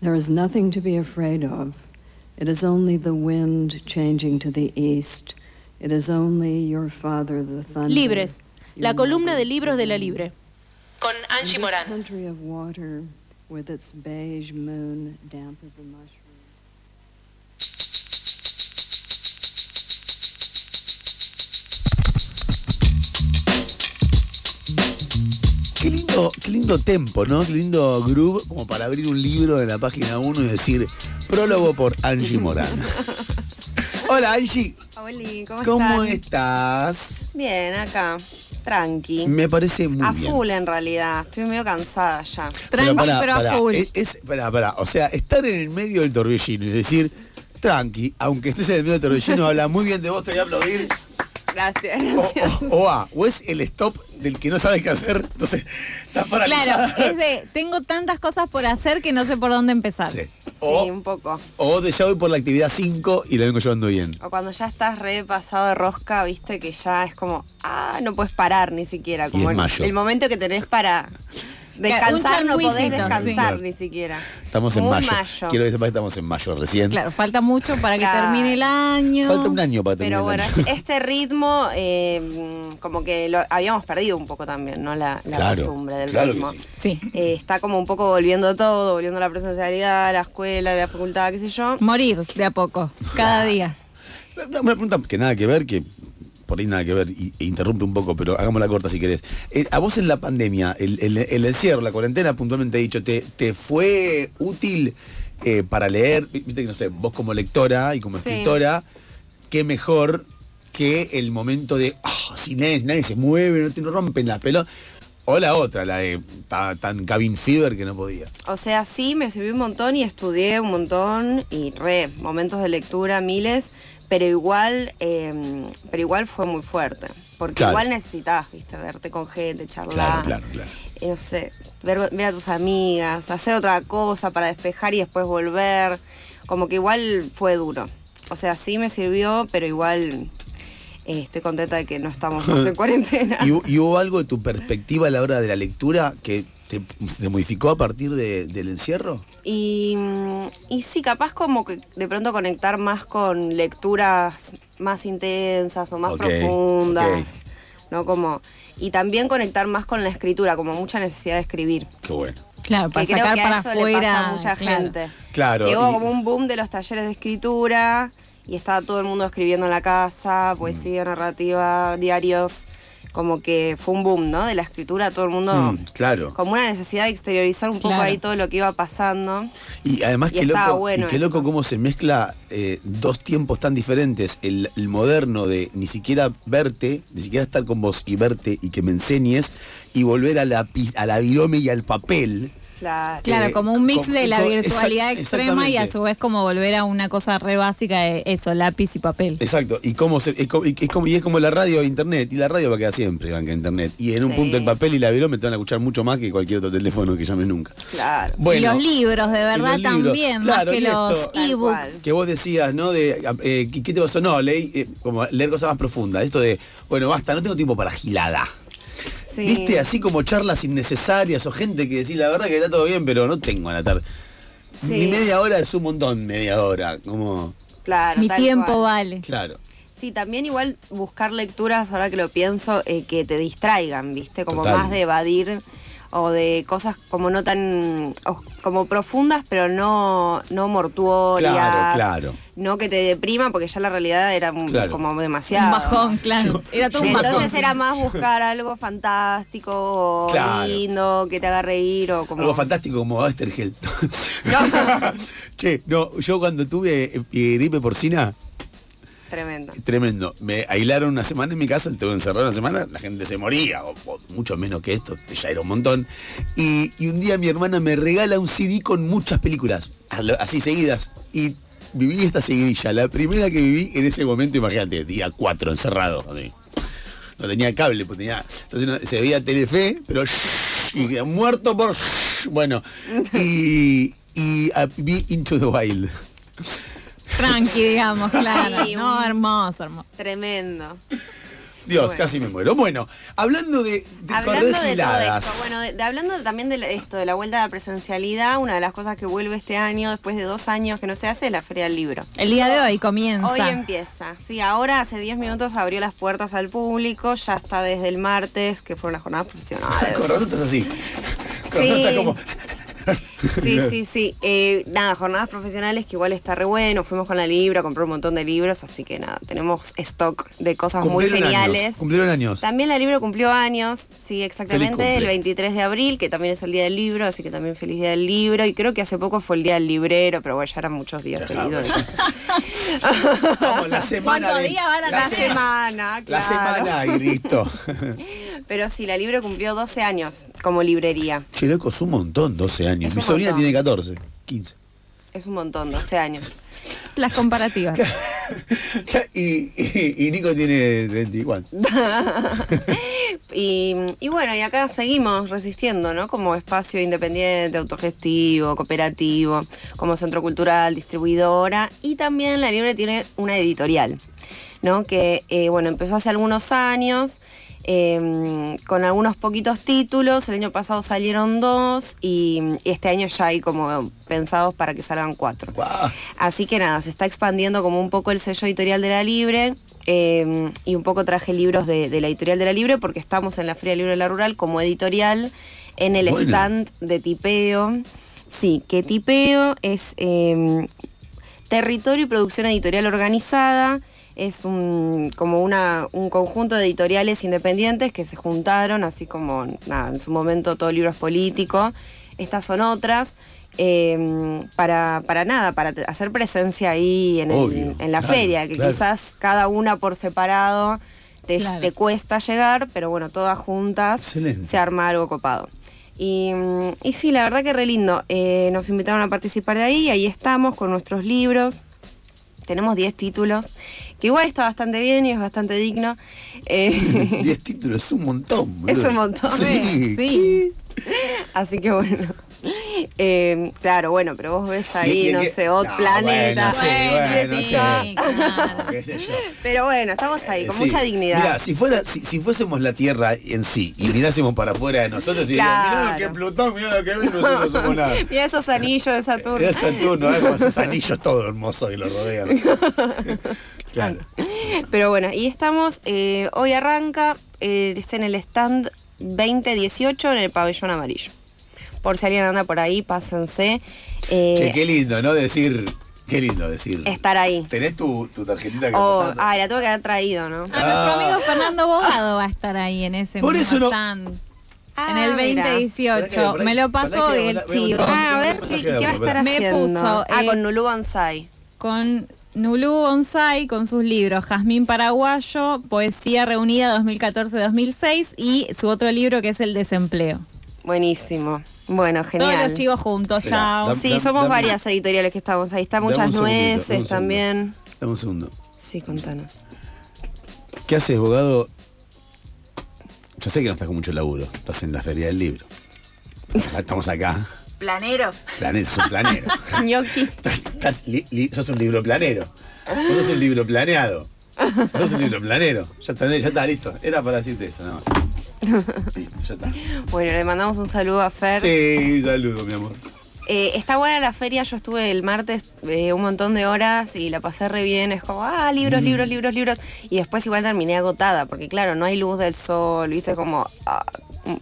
There is nothing to be afraid of. It is only the wind changing to the east. It is only your father, the thunder. Libres, la columna de libros de la the Libre. Con Angie Morán. country of water, with its beige moon damp as a mushroom. Lindo, qué lindo tempo, ¿no? Qué lindo groove como para abrir un libro en la página 1 y decir prólogo por Angie Morán. Hola Angie, Oli, ¿cómo, estás? Bien, acá. Tranqui. Me parece muy a bien. full en realidad. Estoy medio cansada ya. Tranqui, pero a full. Es, es- pará, pará. O sea, estar en el medio del torbellino y decir, tranqui, aunque estés en el medio del torbellino, habla muy bien de vos, te voy a aplaudir. Gracias, O, gracias. o- o A, o es el stop del que no sabe qué hacer, entonces está paralizado. Claro, es de, tengo tantas cosas por hacer que no sé por dónde empezar. Sí. Sí, un poco. o de ya voy por la actividad 5 y la vengo llevando bien. O cuando ya estás re pasado de rosca, viste que ya es como, ah, no puedes parar ni siquiera. Como es el, mayo. el momento que tenés para descansar, no podés descansar sí. ni siquiera. Estamos en mayo. Quiero sepas que estamos en mayo recién. Claro, falta mucho para que termine el año. Falta un año para terminar Pero bueno, el año. este ritmo, eh, como que lo habíamos perdido un poco también, ¿no? La, la Claro, costumbre del claro que ritmo. sí. Sí. Eh, está como un poco volviendo todo, volviendo la presencialidad, la escuela, la facultad, qué sé yo. Morir de a poco, cada día. Una pregunta que nada que ver, que por ahí nada que ver, e interrumpe un poco, pero hagámosla corta si querés. Eh, a vos en la pandemia, el, el- el encierro, la cuarentena, puntualmente he dicho, ¿te, te fue útil eh, para leer? Viste que no sé, vos como lectora y como Sí. escritora, qué mejor que el momento de, ah, si nadie, nadie se mueve, no te no rompen la pelota. O la otra, la de ta- tan cabin fever que no podía. O sea, sí, me sirvió un montón y estudié un montón y re, momentos de lectura, miles, pero igual, eh, pero igual fue muy fuerte. Porque Claro. igual necesitabas, viste, verte con gente, charlar. Claro, claro, claro. eh, no sé, ver, ver a tus amigas, hacer otra cosa para despejar y después volver. Como que igual fue duro. O sea, sí me sirvió, pero igual eh, estoy contenta de que no estamos más en cuarentena. ¿Y, hu- y hubo algo de tu perspectiva a la hora de la lectura que te, te modificó a partir de- del encierro? Y, mm, y sí, capaz como que de pronto conectar más con lecturas más intensas o más profundas. ¿No? Como, y también conectar más con la escritura, como mucha necesidad de escribir. Qué bueno. Claro, para que creo sacar que a para afuera. pasa a mucha claro. gente. Claro, Que y- como un boom de los talleres de escritura y estaba todo el mundo escribiendo en la casa, poesía, narrativa, diarios. Como que fue un boom, ¿no? De la escritura, todo el mundo. Mm, claro. Como una necesidad de exteriorizar un poco Claro. ahí todo lo que iba pasando. Y además Y qué loco, bueno y qué loco cómo se mezcla eh, dos tiempos tan diferentes. El, el moderno de ni siquiera verte, ni siquiera estar con vos y verte y que me enseñes, y volver a la, a la virome y al papel. Claro. Claro, Eh, como un mix con- de la virtualidad exact- extrema y a su vez como volver a una cosa re básica de eso, lápiz y papel. Exacto, y cómo se- es, como, y es como- y es como la radio e internet, y la radio va a quedar siempre, banca internet. Y en un Sí. punto el papel y la virome te van a escuchar mucho más que cualquier otro teléfono que llames nunca. Claro. y los libros, de verdad, también, Claro, más que los ebooks. cual. que vos decías, ¿no? De, eh, ¿qué, qué te pasó? No, leí, eh, como leer cosas más profundas. Esto de, bueno, basta, no tengo tiempo para gilada. Sí. ¿Viste? Así como charlas innecesarias o gente que decís, la verdad que está todo bien, pero no tengo a la tarde. Sí. Mi media hora es un montón, media hora. Como, Claro, Mi tiempo cual. vale. claro. Sí, también igual buscar lecturas, ahora que lo pienso, eh, que te distraigan, ¿viste? Como Total. más de evadir o de cosas como no tan, como profundas, pero no, no mortuorias. Claro, claro. No que te deprima, porque ya la realidad era Claro. como demasiado. Un bajón, claro. Era todo un bajón. Entonces era más buscar algo fantástico, o Claro. lindo, que te haga reír o como... Algo fantástico como Astergeld. che, no, yo cuando tuve eh, gripe porcina, Tremendo. Tremendo. Me aislaron una semana en mi casa, estuve encerrado una semana, la gente se moría, o, o mucho menos que esto, ya era un montón. Y, y un día mi hermana me regala un CD con muchas películas, así seguidas. Y viví esta seguidilla, la primera que viví en ese momento, imagínate, día 4 encerrado. así. No tenía cable, pues tenía. Entonces no- se veía Telefe, pero y muerto por bueno. Y, y ah, vi Into the Wild. Tranqui, digamos, claro. Sí, no, hermoso, hermoso. Tremendo. Dios, Bueno. casi me muero. Bueno, hablando de, de Hablando correr de todo esto, bueno, de, de- hablando también de esto, de la vuelta a la presencialidad, una de las cosas que vuelve este año, después de dos años que no se hace, es la Feria del Libro. El día de hoy comienza. Hoy empieza, sí, ahora hace 10 minutos abrió las puertas al público, ya está desde el martes, que fueron las jornadas profesionales. Con razón estás así. Con Sí. razón estás como. Sí, sí, sí. Eh, nada, jornadas profesionales que igual está re bueno. Fuimos con la libra a comprar un montón de libros, así que nada, tenemos stock de cosas muy geniales. años, cumplieron años. También la libro cumplió años, sí, exactamente, el 23 de abril, que también es el día del libro, así que también feliz día del libro. Y creo que hace poco fue el día del librero, pero bueno, ya eran muchos días seguidos. Vamos, la semana. ¿Cuántos de- días van a la semana, La semana y listo. Pero sí, la libro cumplió 12 años como librería. che, loco, es un montón, 12 años. Es Mi sobrina montón. tiene 14, 15. Es un montón, 12 años. Las comparativas. y, y, y Nico tiene 34. Y, y bueno, y acá seguimos resistiendo, ¿no? Como espacio independiente, autogestivo, cooperativo, como centro cultural, distribuidora. Y también la Libre tiene una editorial, ¿no? Que, eh, bueno, empezó hace algunos años. eh, con algunos poquitos títulos, el año pasado salieron dos y, y este año ya hay como pensados para que salgan cuatro. Así que nada, se está expandiendo como un poco el sello editorial de la Libre. eh, y un poco traje libros de, de la editorial de la Libre porque estamos en la Feria del Libro de la Rural como editorial en el Bueno. stand de tipeo. Sí, que tipeo es eh, territorio y producción editorial organizada. Es un, como una, un conjunto de editoriales independientes que se juntaron, así como nada, en su momento todo libro es político. Estas son otras. eh, para, para nada, para hacer presencia ahí en, el- Obvio, en la claro, feria, que claro. quizás cada una por separado te, Claro. te cuesta llegar, pero bueno, todas juntas Excelente. se arma algo copado. Y, y sí, la verdad que re lindo. Eh, nos invitaron a participar de ahí, ahí estamos con nuestros libros. Tenemos 10 títulos, que igual está bastante bien y es bastante digno. Eh, 10 títulos, es un montón. Es boludo. un montón. Sí. Sí. así que bueno. Eh, claro, bueno, pero vos ves ahí, y- no y- sé, otro no, planeta. bueno, sí, bueno, sé. Pero bueno, estamos ahí, con Sí. mucha dignidad. Mirá, si fuera, si, si fuésemos la Tierra en sí y mirásemos para afuera de nosotros y mirá lo Claro. que Plutón, mirá lo que ven, nosotros no somos nada. Mira esos anillos de Saturno. Saturno, ¿eh? con esos anillos todo hermosos que lo rodean. claro. Pero bueno, y estamos, eh, hoy arranca, eh, está en el stand 2018 en el pabellón amarillo. Por si alguien anda por ahí, pásense. eh, Che, qué lindo, ¿no? Decir, qué lindo decir. estar ahí. ¿Tenés tu, tu tarjetita que Oh, pasaste? ay, la tuve que haber traído, ¿no? A nuestro Ah. amigo Fernando Bogado va a estar ahí en ese Por mismo eso no- stand. Ah, en el mira. 2018. Pará que- pará Me lo pasó que- y el chivo. Ah, a ver, ¿qué, va a estar Me haciendo? puso, ah, eh, con Nulu Bonsai. Con Nulú Bonsai, con sus libros Jazmín Paraguayo, Poesía Reunida 2014-2006 y su otro libro que es El Desempleo. Buenísimo. Bueno, genial. Todos los chivos juntos, Espera, chao. Sí, somos varias editoriales que estamos ahí. Está muchas segundito, nueces también. Dame un segundo. Sí, contanos. ¿Qué haces, abogado? Yo sé que no estás con mucho laburo. Estás en la feria del libro. Estamos acá. Planero. Planero, sos un planero. Gnocchi. Estás li- li- sos un libro planero. Vos sos un libro planeado. Vos sos un libro planero. Ya está, ya está, listo. Era para decirte eso, no. Listo, ya está. Bueno, le mandamos un saludo a Fer. Sí, saludo, mi amor. Eh, está buena la feria, yo estuve el martes eh, un montón de horas y la pasé re bien, es como, ah, Mm. libros, libros, libros, libros. Y después igual terminé agotada, porque claro, no hay luz del sol, viste, como, ah,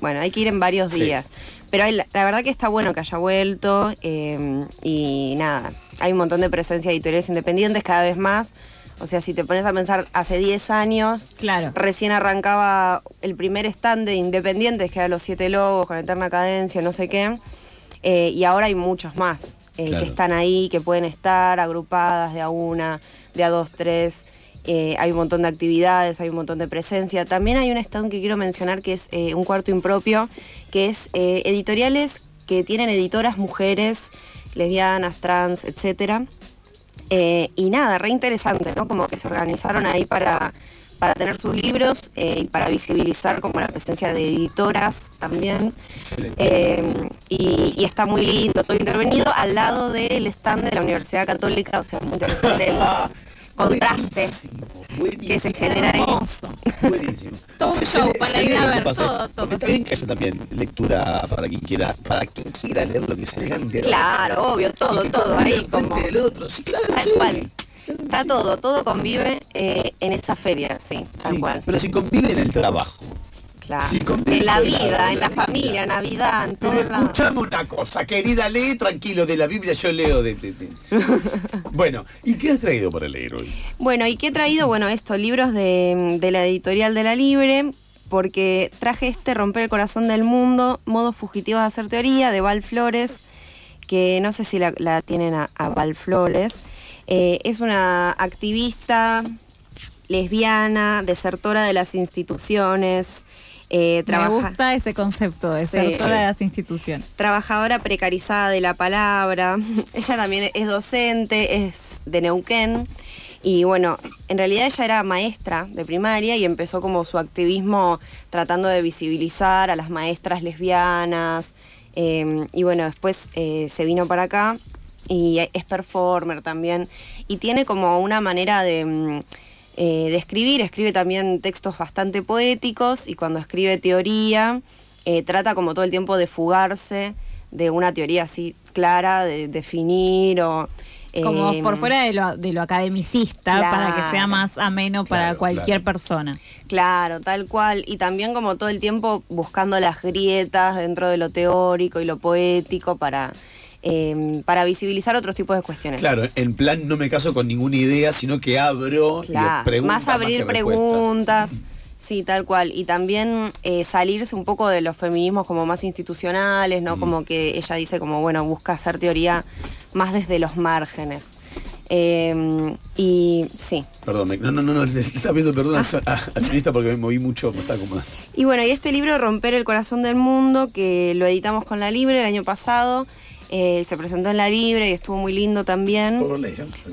bueno, hay que ir en varios Sí. días. Pero hay- la, la verdad que está bueno que haya vuelto eh, y nada, hay un montón de presencia de editoriales independientes cada vez más. O sea, si te pones a pensar, hace 10 años, Claro. recién arrancaba el primer stand de independientes, que era Los Siete Lobos, con Eterna Cadencia, no sé qué. Eh, y ahora hay muchos más eh, Claro. que están ahí, que pueden estar agrupadas de a una, de a dos, tres. Eh, hay un montón de actividades, hay un montón de presencia. También hay un stand que quiero mencionar que es eh, un cuarto impropio, que es eh, editoriales que tienen editoras mujeres, lesbianas, trans, etcétera. Eh, y nada, re interesante, ¿no? Como que se organizaron ahí para, para tener sus libros eh, y para visibilizar como la presencia de editoras también. Eh, y, y está muy lindo, todo intervenido al lado del stand de la Universidad Católica, o sea, muy interesante contraste. Buenísimo, que se genera ahí. Buenísimo. Todo un show para ir a ver, todo, todo. Porque Está bien que haya también lectura para quien quiera, para quien quiera leer lo que se le cante. Claro, obvio, todo, todo ahí como- del otro. Sí, claro, Tal sí. cual. Está todo, todo convive eh, en esa feria, sí, tal Sí, cual. Pero si convive en el trabajo. Claro. sí, en la vida, en la familia, Navidad, en Pero todos lados. escuchame una cosa, querida, lee tranquilo de la Biblia, yo leo de... de- de- bueno, ¿y qué has traído para leer hoy? Bueno, ¿y qué he traído? Bueno, estos libros de, de la editorial de La Libre, porque traje este Romper el Corazón del Mundo, Modos Fugitivos de Hacer Teoría, de Val Flores, que no sé si la, la tienen a, a Val Flores. Eh, es una activista lesbiana, desertora de las instituciones, eh, Me gusta ese concepto de ser Sí. de las instituciones. trabajadora precarizada de la palabra. Ella también es docente, es de Neuquén. Y bueno, en realidad ella era maestra de primaria y empezó como su activismo tratando de visibilizar a las maestras lesbianas. eh, y bueno, después eh, se vino para acá y es performer también. Y tiene como una manera de, mm, eh, de escribir, escribe también textos bastante poéticos y cuando escribe teoría eh, trata como todo el tiempo de fugarse de una teoría así clara, de definir o... Como eh, por fuera de lo, de lo academicista, para que sea más ameno para Claro, cualquier claro. persona. Claro, tal cual. Y también como todo el tiempo buscando las grietas dentro de lo teórico y lo poético para, eh, para visibilizar otros tipos de cuestiones. Claro, en plan no me caso con ninguna idea, sino que abro y Claro, más abrir preguntas. Sí, tal cual. Y también eh, salirse un poco de los feminismos como más institucionales, Mm. ¿no? Como que ella dice como, bueno, busca hacer teoría más desde los márgenes. Eh, y sí. Perdón, no, no, no, no, estaba pidiendo perdón Ah. al- a- al sonista porque me moví mucho, me estaba acomodando. Y bueno, y este libro, Romper el Corazón del Mundo, que lo editamos con La Libre el año pasado, eh, se presentó en La Libre y estuvo muy lindo también.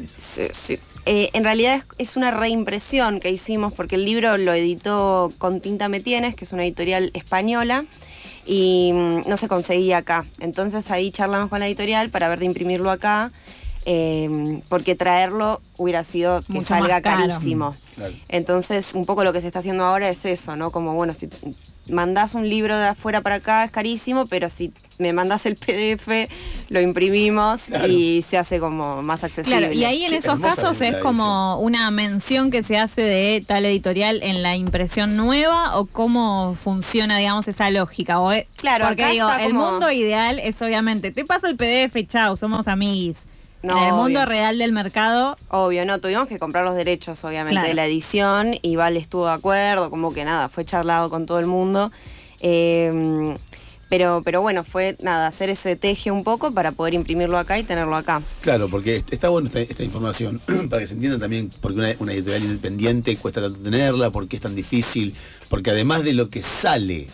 Sí, sí. Eh, en realidad es, es una reimpresión que hicimos porque el libro lo editó con Tinta Me Tienes, que es una editorial española, y mm, no se conseguía acá. Entonces ahí charlamos con la editorial para ver de imprimirlo acá, eh, porque traerlo hubiera sido que Mucho salga carísimo. Claro. Entonces un poco lo que se está haciendo ahora es eso, ¿no? Como bueno, si mandás un libro de afuera para acá es carísimo, pero si me mandás el PDF, lo imprimimos Claro. y se hace como más accesible. Claro, y ahí en Che, esos casos es como una mención que se hace de tal editorial en la impresión nueva o cómo funciona, digamos, esa lógica. O es- Claro, porque digo, el como- mundo ideal es obviamente, te paso el PDF, chao, somos amiguis. No, en el mundo obvio. real del mercado, Obvio, no, tuvimos que comprar los derechos, obviamente, Claro. de la edición y Val estuvo de acuerdo, como que nada, fue charlado con todo el mundo. Eh, pero, pero bueno, fue nada, hacer ese teje un poco para poder imprimirlo acá y tenerlo acá. Claro, porque est- está bueno esta, esta información, para que se entienda también por qué una, una editorial independiente cuesta tanto tenerla, por qué es tan difícil, porque además de lo que sale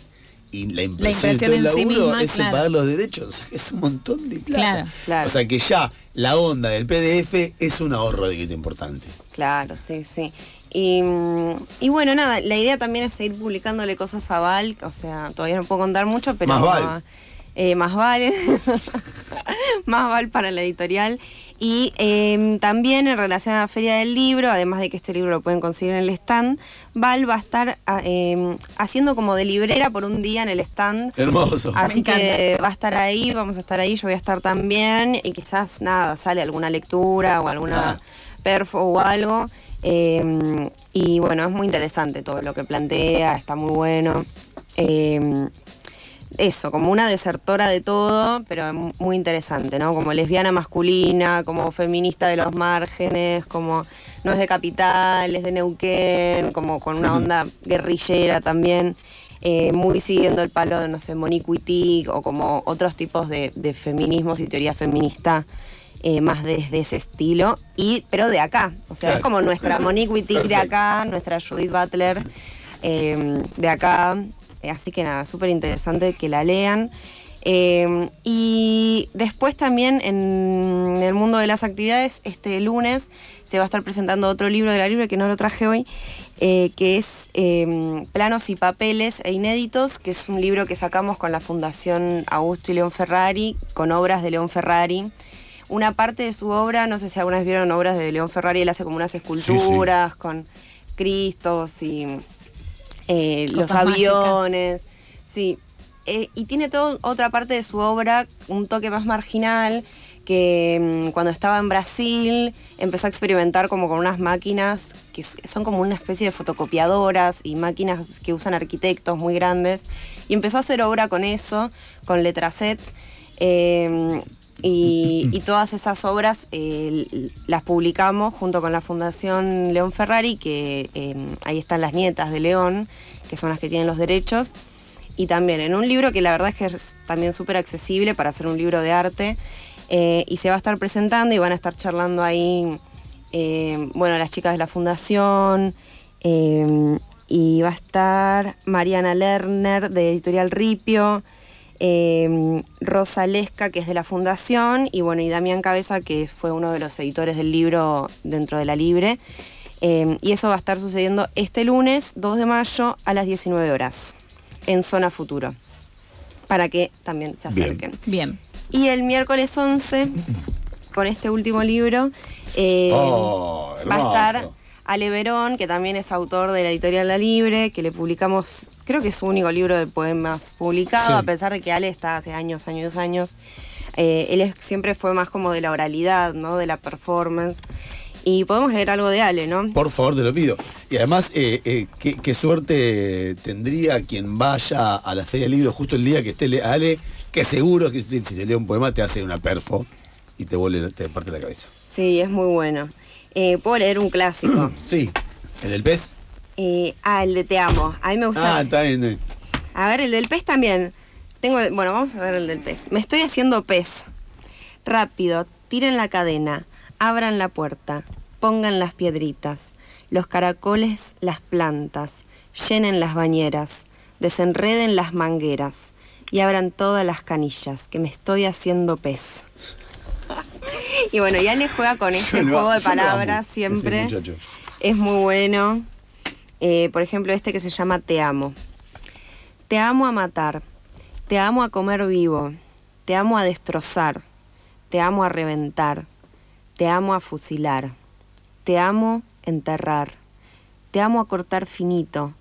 y la impresión, y impresión todo el en sí laburo, misma, es el claro. pagar los derechos, o sea, que es un montón de plata. Claro. Claro. O sea que ya la onda del PDF es un ahorro de guita importante. Claro, sí, sí. Y, mm, y bueno, nada, la idea también es seguir publicándole cosas a Val, o sea, todavía no puedo contar mucho, pero... Más Val. eh, más vale, más Val para la editorial. Y eh, también en relación a la Feria del Libro, además de que este libro lo pueden conseguir en el stand, Val va a estar ah, eh, haciendo como de librera por un día en el stand. Hermoso. Así que va a estar ahí, vamos a estar ahí, yo voy a estar también y quizás nada, sale alguna lectura o alguna Ah. perfo o algo. Eh, y bueno, es muy interesante todo lo que plantea, está muy bueno. Eso, como una desertora de todo, pero mu- muy interesante, ¿no? Como lesbiana masculina, como feminista de los márgenes, como no es de capital, es de Neuquén, como con una onda guerrillera también, eh, muy siguiendo el palo de, no sé, Monique Wittig o como otros tipos de, de feminismos y teoría feminista. eh, más desde ese estilo, y, pero de acá, o sea, Claro. es como nuestra Monique Wittig de acá, nuestra Judith Butler eh, de acá, así que nada, súper interesante que la lean. Eh, y después también en el mundo de las actividades, este lunes se va a estar presentando otro libro de la libre que no lo traje hoy, eh, que es eh, Planos y Papeles e Inéditos, que es un libro que sacamos con la Fundación Augusto y León Ferrari, con obras de León Ferrari. Una parte de su obra, no sé si alguna vez vieron obras de León Ferrari, él hace como unas esculturas con Cristos y eh, los mágicas. aviones. Sí. Eh, y tiene toda otra parte de su obra, un toque más marginal, que mm, cuando estaba en Brasil empezó a experimentar como con unas máquinas que son como una especie de fotocopiadoras y máquinas que usan arquitectos muy grandes. Y empezó a hacer obra con eso, con Letraset. eh, y, todas esas obras eh, las publicamos junto con la Fundación León Ferrari, que eh, ahí están las nietas de León, que son las que tienen los derechos. Y también en un libro que la verdad es que es también súper accesible para hacer un libro de arte. eh, y se va a estar presentando y van a estar charlando ahí, bueno, las chicas de la fundación. y va a estar Mariana Lerner de Editorial Ripio. Eh, Rosa Lesca, que es de la Fundación, y bueno, y Damián Cabeza, que fue uno de los editores del libro dentro de la Libre. Eh, y eso va a estar sucediendo este lunes, 2 de mayo, a las 19 horas, en Zona Futuro, para que también se acerquen. Bien. Y el miércoles 11, con este último libro, eh, Oh, va a estar. Ale Verón, que también es autor de la editorial La Libre, que le publicamos, creo que es su único libro de poemas publicado, Sí. a pesar de que Ale está hace años, años, años. Eh, él es- siempre fue más como de la oralidad, ¿no? De la performance. Y podemos leer algo de Ale, ¿no? Por favor, te lo pido. Y además, eh, eh, ¿qué, qué suerte tendría quien vaya a la Feria del Libro justo el día que esté le- Ale, que seguro que si, si se lee un poema te hace una perfo y te vuelve, te parte la cabeza. Sí, es muy bueno. Eh, Puedo leer un clásico. Sí. ¿El del pez? Eh, ah, el de Te Amo. A mí me gusta. Ah, está bien. está bien. A ver, el del pez también. Tengo, bueno, vamos a ver el del pez. Me estoy haciendo pez. Rápido, tiren la cadena, abran la puerta, pongan las piedritas, los caracoles, las plantas, llenen las bañeras, desenreden las mangueras y abran todas las canillas, que me estoy haciendo pez. y bueno, ya le juega con este juego de palabras siempre. Es muy bueno. Eh, por ejemplo, este que se llama Te amo. Te amo a matar. Te amo a comer vivo. Te amo a destrozar. Te amo a reventar. Te amo a fusilar. Te amo enterrar. Te amo a cortar finito.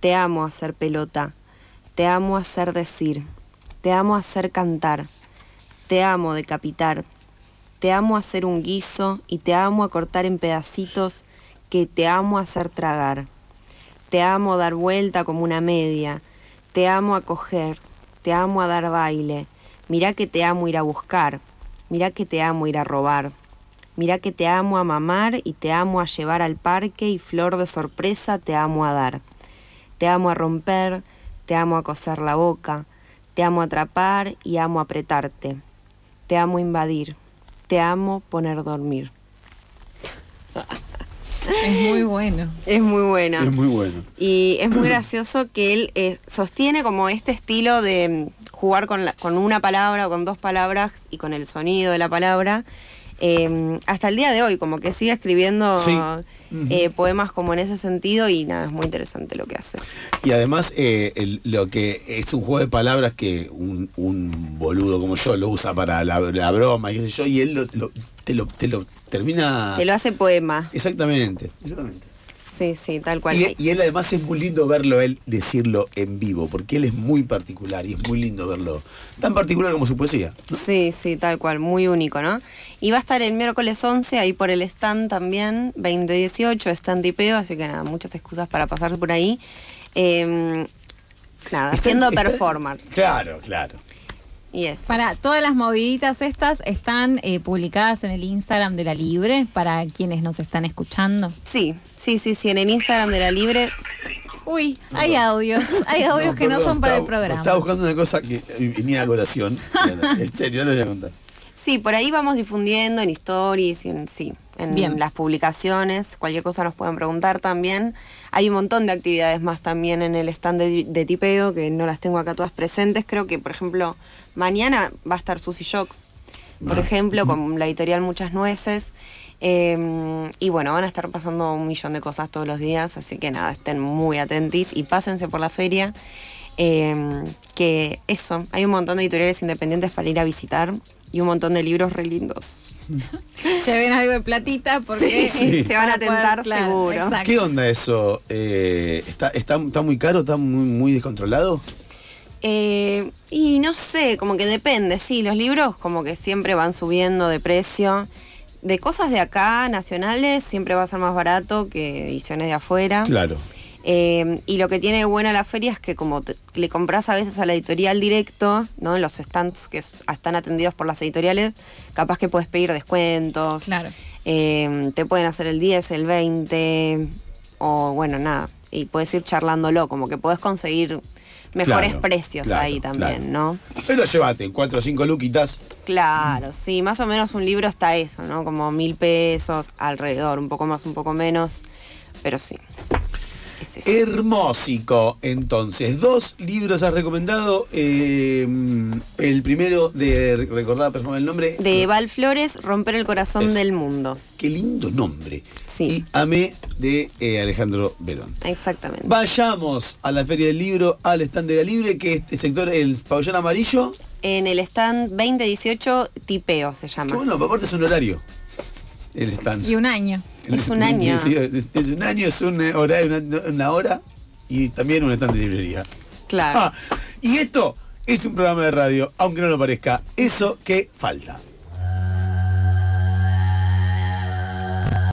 Te amo a hacer pelota. Te amo a hacer decir. Te amo a hacer cantar. Te amo decapitar. Te amo a hacer un guiso y te amo a cortar en pedacitos que te amo a hacer tragar. Te amo dar vuelta como una media. Te amo a coger. Te amo a dar baile. Mirá que te amo ir a buscar. Mirá que te amo ir a robar. Mirá que te amo a mamar y te amo a llevar al parque y flor de sorpresa te amo a dar. Te amo a romper, te amo a coser la boca, te amo atrapar y amo apretarte. Te amo invadir, te amo poner dormir. Es muy bueno. Es muy buena. Es muy bueno. Y es muy gracioso que él eh, sostiene como este estilo de mm, jugar con, la- con una palabra o con dos palabras y con el sonido de la palabra. eh, hasta el día de hoy, como que sigue escribiendo Sí. eh, poemas como en ese sentido y nada, es muy interesante lo que hace. Y además, eh, el- lo que es un juego de palabras que un, un boludo como yo lo usa para la, la broma y qué sé yo, y él lo- lo- te, lo, te lo termina. Que lo hace poema. Exactamente, exactamente. Sí, sí, tal cual. Y, y él además es muy lindo verlo, él decirlo en vivo, porque él es muy particular y es muy lindo verlo, tan particular como su poesía. ¿no? Sí, sí, tal cual, muy único, ¿no? Y va a estar el miércoles 11 ahí por el stand también, 2018, stand tipeo, así que nada, muchas excusas para pasar por ahí. Eh, nada, Está- haciendo está- performance. Claro, claro. Y eso. Para todas las moviditas estas están eh, publicadas en el Instagram de la Libre para quienes nos están escuchando. Sí, sí, sí, sí, en el Instagram de la Libre. Uy, hay audios, hay audios que no son para el programa. Estaba buscando una cosa que venía a colación. En serio, no lo voy a contar. Sí, por ahí vamos difundiendo en stories y en, sí, en Bien. las publicaciones. Cualquier cosa nos pueden preguntar también. Hay un montón de actividades más también en el stand de, de tipeo que no las tengo acá todas presentes. Creo que, por ejemplo, mañana va a estar Susy Shock, por ejemplo, con la editorial Muchas Nueces. Eh, y bueno, van a estar pasando un millón de cosas todos los días, así que nada, estén muy atentis y pásense por la feria. Eh, que eso, hay un montón de editoriales independientes para ir a visitar y un montón de libros re lindos. Lleven algo de platita porque Sí, sí. Se van a tentar claro, seguro. exacto. ¿Qué onda eso? Eh, ¿está, está, está muy caro? ¿Está muy, muy descontrolado? Eh, y no sé, como que depende, sí, los libros como que siempre van subiendo de precio. De cosas de acá, nacionales, siempre va a ser más barato que ediciones de afuera. Claro. Eh, y lo que tiene buena la feria es que como te- le compras a veces a la editorial directo, ¿no? En los stands que s- están atendidos por las editoriales, capaz que puedes pedir descuentos. Claro. Eh, te pueden hacer el 10, el 20, o bueno, nada. Y puedes ir charlándolo, como que puedes conseguir mejores Claro, precios claro, ahí también, claro. ¿no? Pero llévate, cuatro o cinco luquitas. Claro, sí, más o menos un libro está eso, ¿no? Como mil pesos alrededor, un poco más, un poco menos, pero sí. Es eso. Hermósico. Entonces, dos libros has recomendado. eh, el primero de recordar por favor, el nombre. De Val Flores, Romper el corazón del mundo. Qué lindo nombre. Sí. Y Amé de eh, Alejandro Verón. Exactamente. Vayamos a la Feria del Libro, al stand de la Libre, que este sector, el pabellón amarillo. En el stand 2018, Tipeo se llama. bueno, aparte es un horario. El stand. Y un año. Es un año. Sí, es, es un año, es una hora, una, una hora y también un stand de librería. Claro. Ah, y esto es un programa de radio, aunque no lo parezca. Eso que falta.